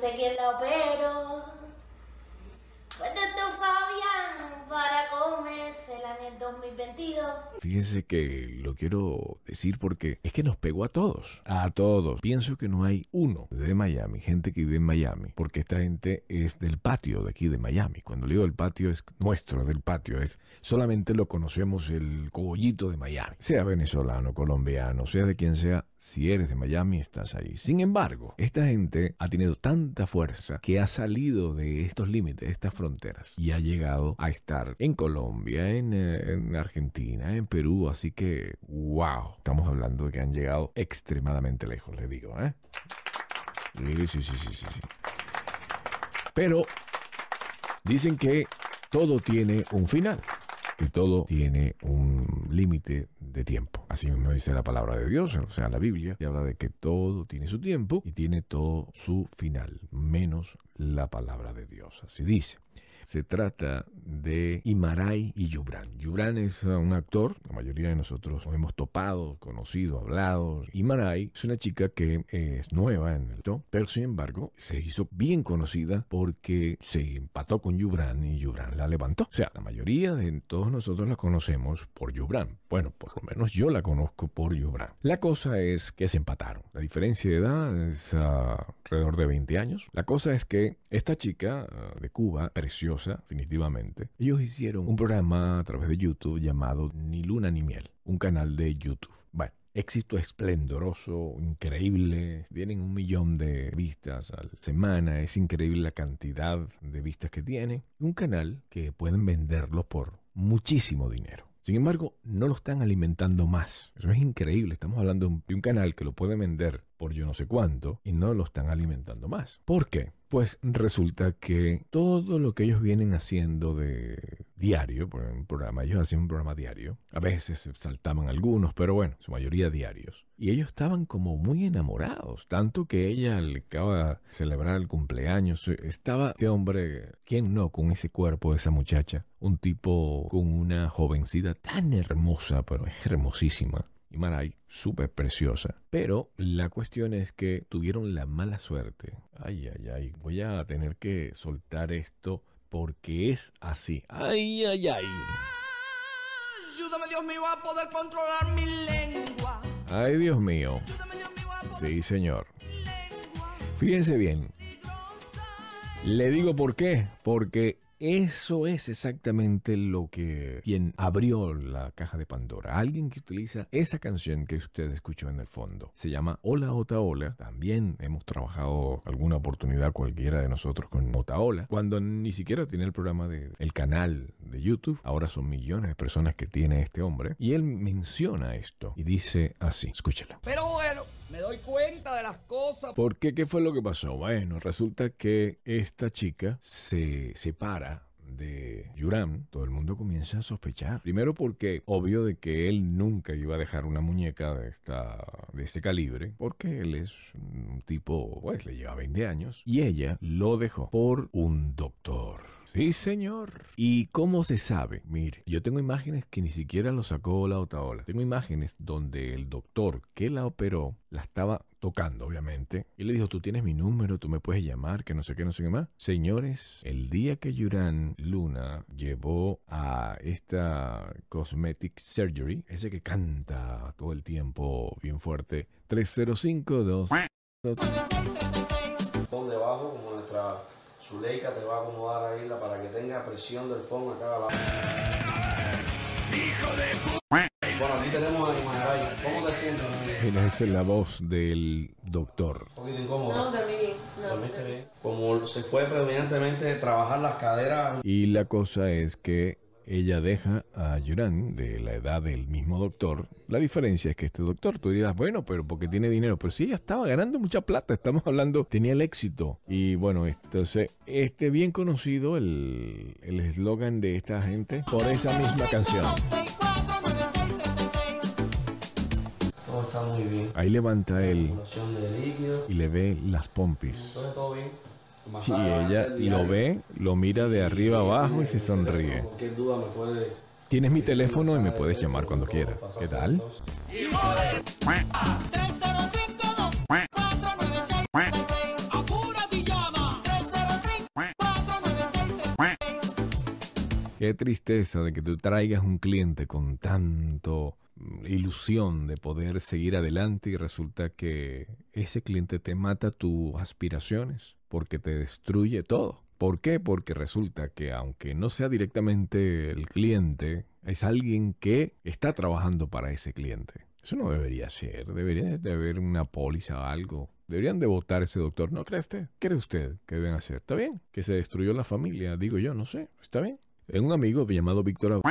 sé quién la operó. Fue doctor Fabián para comérsela en el 2022. Fíjese que lo quiero decir porque es que nos pegó a todos. A todos. Pienso que no hay uno de Miami, gente que vive en Miami, porque esta gente es del patio de aquí de Miami. Cuando le digo del patio es nuestro, del patio. Es solamente lo conocemos el cogollito de Miami. Sea venezolano, colombiano, sea de quien sea, si eres de Miami estás ahí. Sin embargo, esta gente ha tenido tanta fuerza que ha salido de estos límites, de estas fronteras, y ha llegado a estar en Colombia, en, eh, en Argentina, en Perú. Así que, wow, estamos hablando de que han llegado extremadamente lejos, le digo, ¿eh? Sí, sí, sí, sí, sí. Pero dicen que todo tiene un final que todo tiene un límite de tiempo. Así mismo dice la palabra de Dios, o sea, la Biblia, y habla de que todo tiene su tiempo y tiene todo su final, menos la palabra de Dios. Así dice. Se trata de Imaray y Yubran. Yubran es un actor, la mayoría de nosotros nos hemos topado, conocido, hablado. Imaray es una chica que es nueva en el top, pero sin embargo se hizo bien conocida porque se empató con Yubran y Yubran la levantó. O sea, la mayoría de todos nosotros la conocemos por Yubran. Bueno, por lo menos yo la conozco por Yubran. La cosa es que se empataron. La diferencia de edad es uh, alrededor de 20 años. La cosa es que esta chica uh, de Cuba, preciosa, definitivamente, ellos hicieron un programa a través de YouTube llamado Ni Luna ni Miel, un canal de YouTube. Bueno, éxito esplendoroso, increíble. Tienen un millón de vistas a la semana. Es increíble la cantidad de vistas que tienen. Un canal que pueden venderlo por muchísimo dinero. Sin embargo, no lo están alimentando más. Eso es increíble. Estamos hablando de un, canal que lo puede vender por yo no sé cuánto y no lo están alimentando más. ¿Por qué? Pues resulta que todo lo que ellos vienen haciendo de diario, por un programa, ellos hacían un programa diario, a veces saltaban algunos, pero bueno, su mayoría diarios. Y ellos estaban como muy enamorados, tanto que ella le acaba de celebrar el cumpleaños, estaba este hombre, ¿quién no? Con ese cuerpo de esa muchacha, un tipo con una jovencita tan hermosa, pero hermosísima. Y Maray, súper preciosa. Pero la cuestión es que tuvieron la mala suerte. Ay, ay, ay. Voy a tener que soltar esto porque es así. Ay, ay, ay. Ayúdame, Dios mío, a poder controlar mi lengua. Ay, Dios mío. Sí, señor. Fíjense bien. Le digo por qué. Porque eso es exactamente lo que quien abrió la caja de Pandora. Alguien que utiliza esa canción que usted escuchó en el fondo. Se llama Hola Otaola. También hemos trabajado alguna oportunidad cualquiera de nosotros con Otaola. Cuando ni siquiera tiene el programa de el canal de YouTube. Ahora son millones de personas que tiene este hombre. Y él menciona esto y dice así. Escúchela. Pero bueno, me doy cuenta de las cosas. ¿Por qué? ¿Qué fue lo que pasó? Bueno, resulta que esta chica se separa de Yuram, todo el mundo comienza a sospechar. Primero porque obvio de que él nunca iba a dejar una muñeca de esta de este calibre, porque él es un tipo, pues le lleva 20 años y ella lo dejó por un doctor. Sí, señor. ¿Y cómo se sabe? Mire, yo tengo imágenes que ni siquiera lo sacó la Otaola. Tengo imágenes donde el doctor que la operó la estaba tocando, obviamente. Y le dijo, tú tienes mi número, tú me puedes llamar, que no sé qué, no sé qué más. Señores, el día que Yuran Luna llevó a esta Cosmetic Surgery, ese que canta todo el tiempo bien fuerte, 3052... Pon debajo, como Zuleika te va a acomodar ahí la para que tenga presión del fondo acá a la... Bueno, aquí tenemos a Imaray. ¿Cómo te sientes? Mira, esa es la voz del doctor. Un poquito incómodo. No, dormí bien. No, ¿Dormiste bien? Como se fue predominantemente trabajar las caderas Y la cosa es que ella deja a Yuran de la edad del mismo doctor. La diferencia es que este doctor, tú dirás, bueno, pero porque tiene dinero. Pero sí, ella estaba ganando mucha plata. Estamos hablando, tenía el éxito. Y bueno, entonces, este bien conocido, el el eslogan de esta gente, por esa misma canción. todo está muy bien. Ahí levanta él y le ve las pompis. Entonces todo bien. Y ella lo ve, lo mira de arriba abajo y se sonríe. Tienes mi teléfono y me puedes llamar cuando quieras. ¿Qué tal? Qué tristeza de que tú traigas un cliente con tanto mm, ilusión de poder seguir adelante y resulta que ese cliente te mata tus aspiraciones porque te destruye todo. ¿Por qué? Porque resulta que aunque no sea directamente el cliente, es alguien que está trabajando para ese cliente. Eso no debería ser, debería de haber una póliza o algo. Deberían de votar ese doctor, ¿no cree usted? ¿Qué cree usted que deben hacer? ¿Está bien? Que se destruyó la familia, digo yo, no sé, ¿está bien? Un amigo llamado Víctor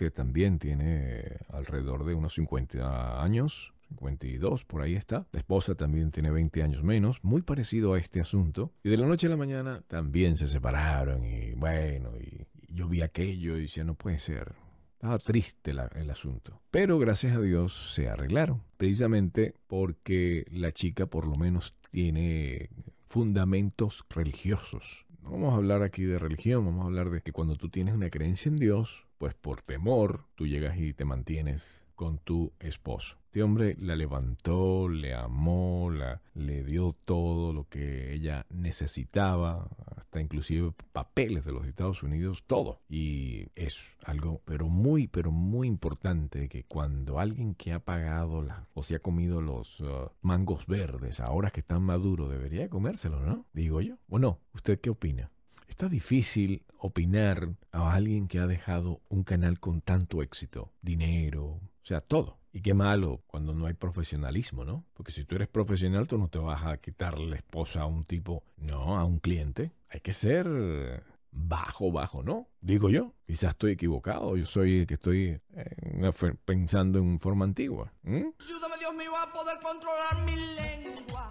que también tiene alrededor de unos 50 años, 52, por ahí está. La esposa también tiene 20 años menos, muy parecido a este asunto. Y de la noche a la mañana también se separaron y bueno, y, yo vi aquello y decía, no puede ser. Estaba triste el asunto. Pero gracias a Dios se arreglaron. Precisamente porque la chica por lo menos tiene fundamentos religiosos. No vamos a hablar aquí de religión, vamos a hablar de que cuando tú tienes una creencia en Dios, pues por temor tú llegas y te mantienes con tu esposo. Este hombre la levantó, le amó, la, le dio todo lo que ella necesitaba, hasta inclusive papeles de los Estados Unidos, todo. Y es algo, pero muy, pero muy importante que cuando alguien que ha pagado la, o se ha comido los uh, mangos verdes, ahora que están maduros, debería comérselo, ¿no? Digo yo. ¿O no? ¿Usted qué opina? Está difícil opinar a alguien que ha dejado un canal con tanto éxito, dinero, o sea, todo. Y qué malo cuando no hay profesionalismo, ¿no? Porque si tú eres profesional, tú no te vas a quitar la esposa a un tipo, no, a un cliente. Hay que ser bajo, bajo, ¿no? Digo yo. Quizás estoy equivocado. Yo soy el que estoy eh, pensando en forma antigua. ¿Mm? Ayúdame Dios mío a poder controlar mi lengua.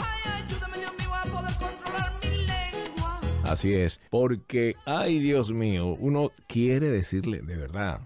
Ay, ayúdame Dios mío a poder controlar mi lengua. Así es. Porque, ay Dios mío, uno quiere decirle, de verdad,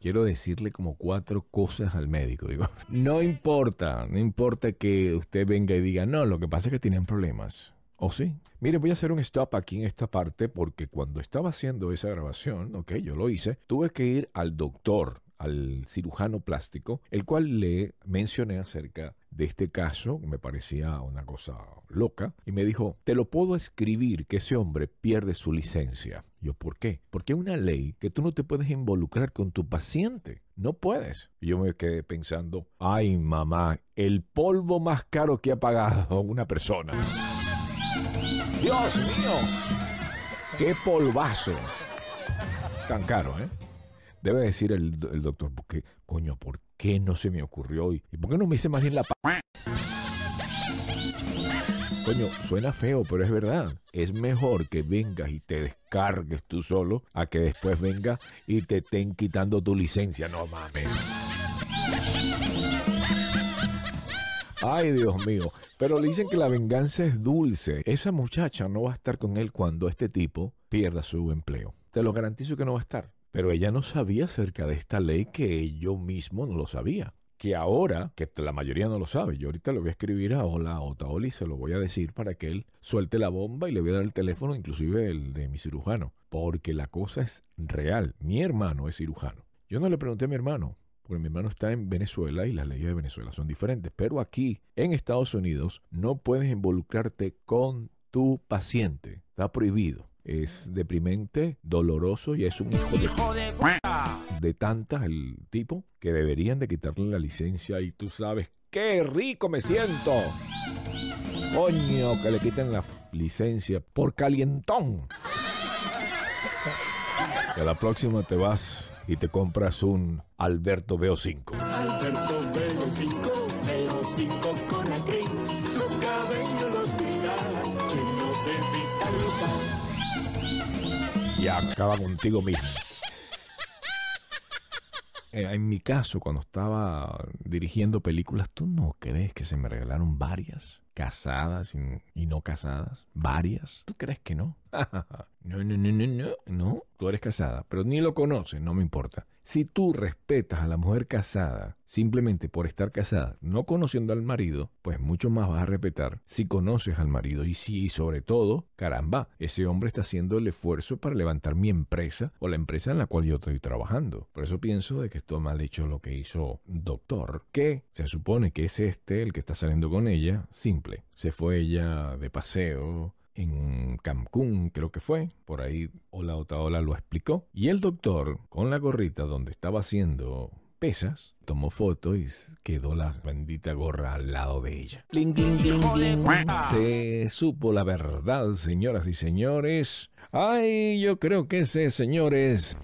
quiero decirle como cuatro cosas al médico. Digo, no importa, no importa que usted venga y diga, no, lo que pasa es que tienen problemas. ¿O sí? Mire, voy a hacer un stop aquí en esta parte porque cuando estaba haciendo esa grabación, ok, yo lo hice, tuve que ir al doctor, al cirujano plástico, el cual le mencioné acerca de este caso, me parecía una cosa loca, y me dijo, te lo puedo escribir que ese hombre pierde su licencia. Yo, ¿por qué? Porque hay una ley que tú no te puedes involucrar con tu paciente. No puedes. Y yo me quedé pensando, ay mamá, el polvo más caro que ha pagado una persona. Dios mío, qué polvazo. Tan caro, ¿eh? Debe decir el, doctor, ¿por qué, coño, por qué no se me ocurrió? ¿Y por qué no me hice más bien la pa Coño, suena feo, pero es verdad. Es mejor que vengas y te descargues tú solo a que después venga y te estén quitando tu licencia. No mames. Ay, Dios mío. Pero le dicen que la venganza es dulce. Esa muchacha no va a estar con él cuando este tipo pierda su empleo. Te lo garantizo que no va a estar. Pero ella no sabía acerca de esta ley que yo mismo no lo sabía. Que ahora, que la mayoría no lo sabe, yo ahorita le voy a escribir a Hola a Otaoli y se lo voy a decir para que él suelte la bomba y le voy a dar el teléfono, inclusive el de mi cirujano. Porque la cosa es real. Mi hermano es cirujano. Yo no le pregunté a mi hermano, porque mi hermano está en Venezuela y las leyes de Venezuela son diferentes. Pero aquí, en Estados Unidos, no puedes involucrarte con tu paciente. Está prohibido. Es deprimente, doloroso y es un hijo, hijo de, de, de tantas el tipo que deberían de quitarle la licencia y tú sabes qué rico me siento. Coño, que le quiten la licencia por calientón. Que a la próxima te vas y te compras un Alberto Veo 5. Y acaba contigo mismo. Eh, En mi caso, cuando estaba dirigiendo películas, ¿tú no crees que se me regalaron varias? Casadas y, y no casadas. ¿Varias? ¿Tú crees que no? no, no, no, no, no. No, tú eres casada, pero ni lo conoces, no me importa. Si tú respetas a la mujer casada simplemente por estar casada, no conociendo al marido, pues mucho más vas a respetar si conoces al marido y si sobre todo, caramba, ese hombre está haciendo el esfuerzo para levantar mi empresa o la empresa en la cual yo estoy trabajando. Por eso pienso de que esto mal hecho lo que hizo doctor, que se supone que es este el que está saliendo con ella, simple. Se fue ella de paseo, en Cancún, creo que fue, por ahí Hola Otaola lo explicó. Y el doctor, con la gorrita donde estaba haciendo pesas, tomó foto y quedó la bendita gorra al lado de ella. Bling, bling, bling, bling. Se supo la verdad, señoras y señores. Ay, yo creo que ese señor es...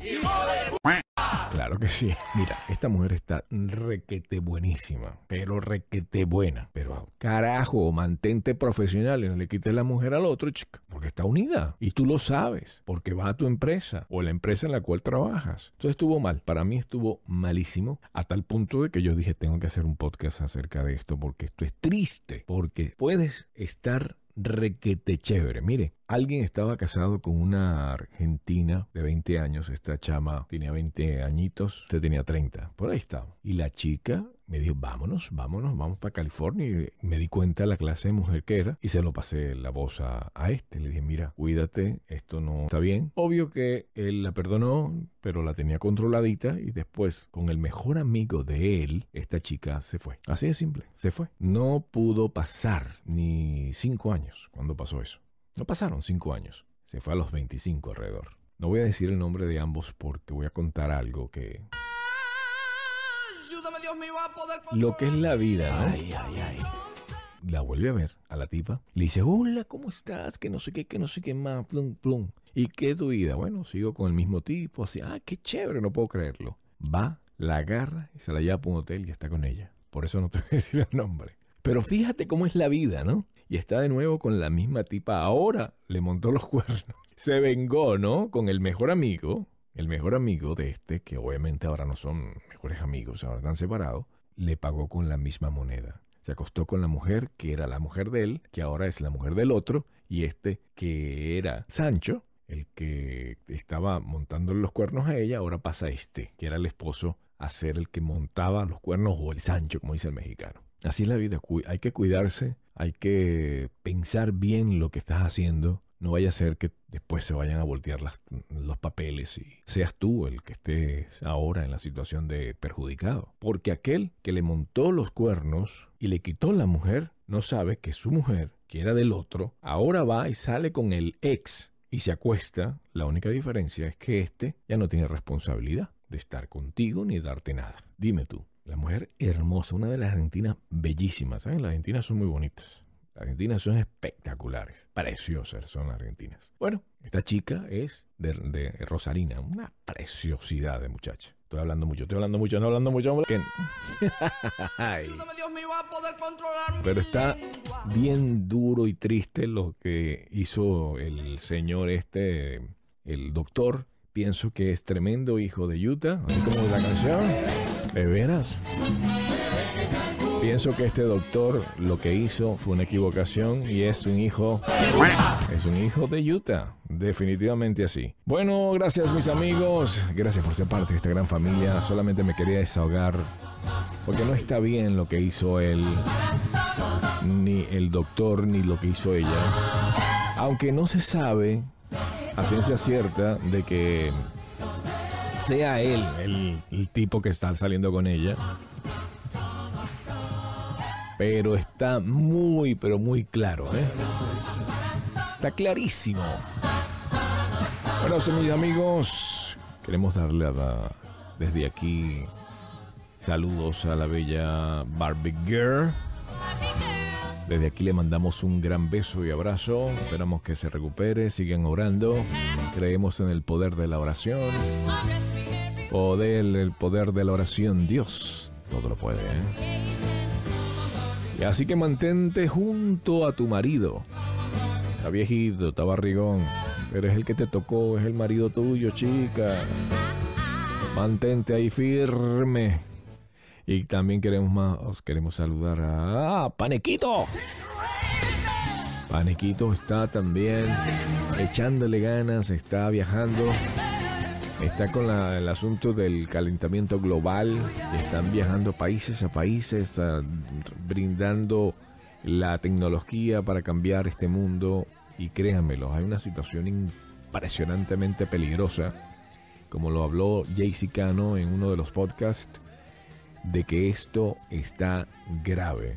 Claro que sí. Mira, esta mujer está requete buenísima, pero requete buena. Pero carajo, mantente profesional y no le quites la mujer al otro, chica, porque está unida. Y tú lo sabes, porque va a tu empresa o la empresa en la cual trabajas. Entonces estuvo mal. Para mí estuvo malísimo, a tal punto de que yo dije, tengo que hacer un podcast acerca de esto, porque esto es triste, porque puedes estar requete chévere. Mire, alguien estaba casado con una argentina de 20 años. Esta chama tenía 20 añitos, usted tenía 30. Por ahí estaba. Y la chica me dijo, vámonos, vámonos, vamos para California. Y me di cuenta de la clase de mujer que era y se lo pasé la voz a, a este. Le dije, mira, cuídate, esto no está bien. Obvio que él la perdonó, pero la tenía controladita y después, con el mejor amigo de él, esta chica se fue. Así de simple, se fue. No pudo pasar ni cinco años cuando pasó eso. No pasaron cinco años. Se fue a los 25 alrededor. No voy a decir el nombre de ambos porque voy a contar algo que... Ayúdame, Dios mío, a poder Lo que es la vida, ¿no? Ay, ay, ay. La vuelve a ver a la tipa. Le dice, hola, ¿cómo estás? Que no sé qué, que no sé qué más, plum, plum. ¿Y qué es tu vida? Bueno, sigo con el mismo tipo, así, ah, qué chévere, no puedo creerlo. Va, la agarra y se la lleva a un hotel y está con ella. Por eso no te voy a decir el nombre. Pero fíjate cómo es la vida, ¿no? Y está de nuevo con la misma tipa. Ahora le montó los cuernos. Se vengó, ¿no? Con el mejor amigo, el mejor amigo de este, que obviamente ahora no son mejores amigos, ahora están separados, le pagó con la misma moneda. Se acostó con la mujer que era la mujer de él, que ahora es la mujer del otro, y este que era Sancho, el que estaba montando los cuernos a ella, ahora pasa este, que era el esposo, a ser el que montaba los cuernos o el Sancho, como dice el mexicano. Así es la vida, hay que cuidarse, hay que pensar bien lo que estás haciendo. No vaya a ser que después se vayan a voltear los papeles y seas tú el que estés ahora en la situación de perjudicado. Porque aquel que le montó los cuernos y le quitó la mujer, no sabe que su mujer, que era del otro, ahora va y sale con el ex y se acuesta. La única diferencia es que este ya no tiene responsabilidad de estar contigo ni darte nada. Dime tú, la mujer hermosa, una de las argentinas bellísimas, ¿saben? Las argentinas son muy bonitas. Las argentinas son espectaculares, preciosas son las argentinas. Bueno, esta chica es de, de Rosarina, una preciosidad de muchacha. Estoy hablando mucho, estoy hablando mucho, no hablando mucho. mi Pero está bien duro y triste lo que hizo el señor este, el doctor. Pienso que es tremendo hijo de Utah, así como la canción. ¿De veras? Pienso que este doctor lo que hizo fue una equivocación y es un hijo, es un hijo de Utah, definitivamente así. Bueno, gracias mis amigos, gracias por ser parte de esta gran familia. Solamente me quería desahogar porque no está bien lo que hizo él ni el doctor ni lo que hizo ella. Aunque no se sabe a ciencia cierta de que sea él el, tipo que está saliendo con ella. Pero está muy, pero muy claro, ¿eh? Está clarísimo. Bueno, mis amigos, queremos darle a la- desde aquí saludos a la bella Barbie Girl. Desde aquí le mandamos un gran beso y abrazo. Esperamos que se recupere. Sigan orando. Creemos en el poder de la oración. Poder, el poder de la oración. Dios todo lo puede. ¿eh? Y así que mantente junto a tu marido. Está viejito, está barrigón. Pero es el que te tocó, es el marido tuyo, chica. Mantente ahí firme. Y también queremos más, os queremos saludar a ¡Ah, Panequito. Panequito está también echándole ganas, está viajando, está con la- el asunto del calentamiento global, están viajando países a países, brindando la tecnología para cambiar este mundo y créanmelo, hay una situación impresionantemente peligrosa, como lo habló Jaycee Cano en uno de los podcasts, de que esto está grave.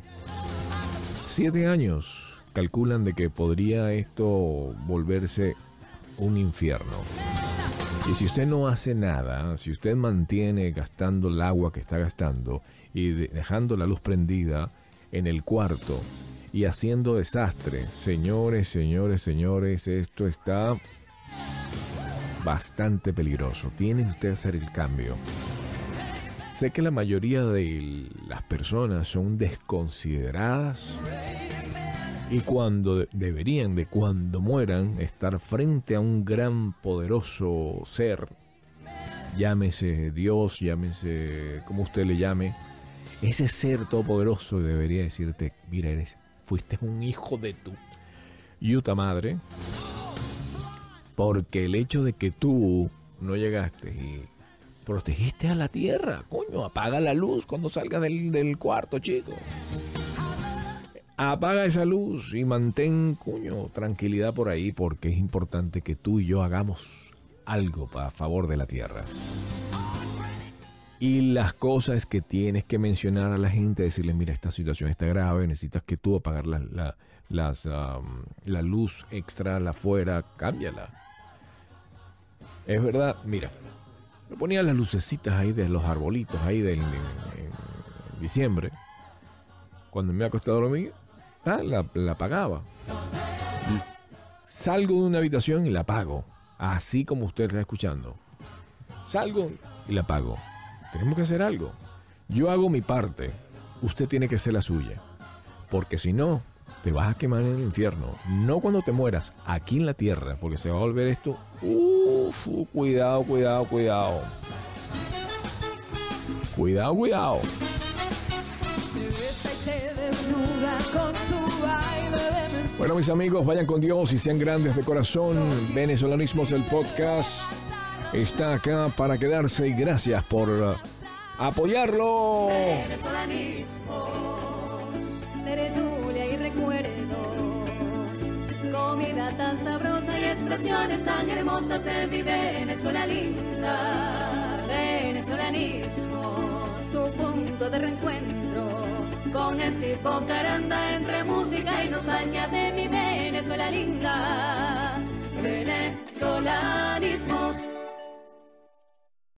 Siete años calculan de que podría esto volverse un infierno. Y si usted no hace nada, si usted mantiene gastando el agua que está gastando y de- dejando la luz prendida en el cuarto y haciendo desastre, señores, señores, señores, esto está bastante peligroso. Tiene usted que hacer el cambio. Sé que la mayoría de las personas son desconsideradas y cuando de- deberían de cuando mueran estar frente a un gran poderoso ser, llámese Dios, llámese como usted le llame, ese ser todopoderoso debería decirte, mira, eres, fuiste un hijo de tu yuta madre, porque el hecho de que tú no llegaste y protegiste a la tierra, coño, apaga la luz cuando salgas del, del cuarto, chico. Apaga esa luz y mantén, coño, tranquilidad por ahí porque es importante que tú y yo hagamos algo a favor de la tierra. Y las cosas que tienes que mencionar a la gente, decirle, mira, esta situación está grave, necesitas que tú apagar la, la, las, la luz extra, la afuera, cámbiala. Es verdad, mira, me ponía las lucecitas ahí de los arbolitos ahí del, en, diciembre. Cuando me iba a acostar a dormir, ah, la, la apagaba. L- Salgo de una habitación y la apago. Así como usted está escuchando. Salgo y la apago. Tenemos que hacer algo. Yo hago mi parte. Usted tiene que hacer la suya. Porque si no, te vas a quemar en el infierno. No cuando te mueras, aquí en la tierra. Porque se va a volver esto. Uf, cuidado, cuidado, cuidado. Cuidado, cuidado. Te desnuda con Bueno, mis amigos, vayan con Dios y sean grandes de corazón. Venezolanismos, el podcast está acá para quedarse y gracias por uh, apoyarlo. tertulia y recuerdos. Comida tan sabrosa y expresiones tan hermosas de mi Venezuela linda. Venezolanismos, tu punto de reencuentro. Con este caranda entre música y nostalgia de mi Venezuela linda. Venezolanismos,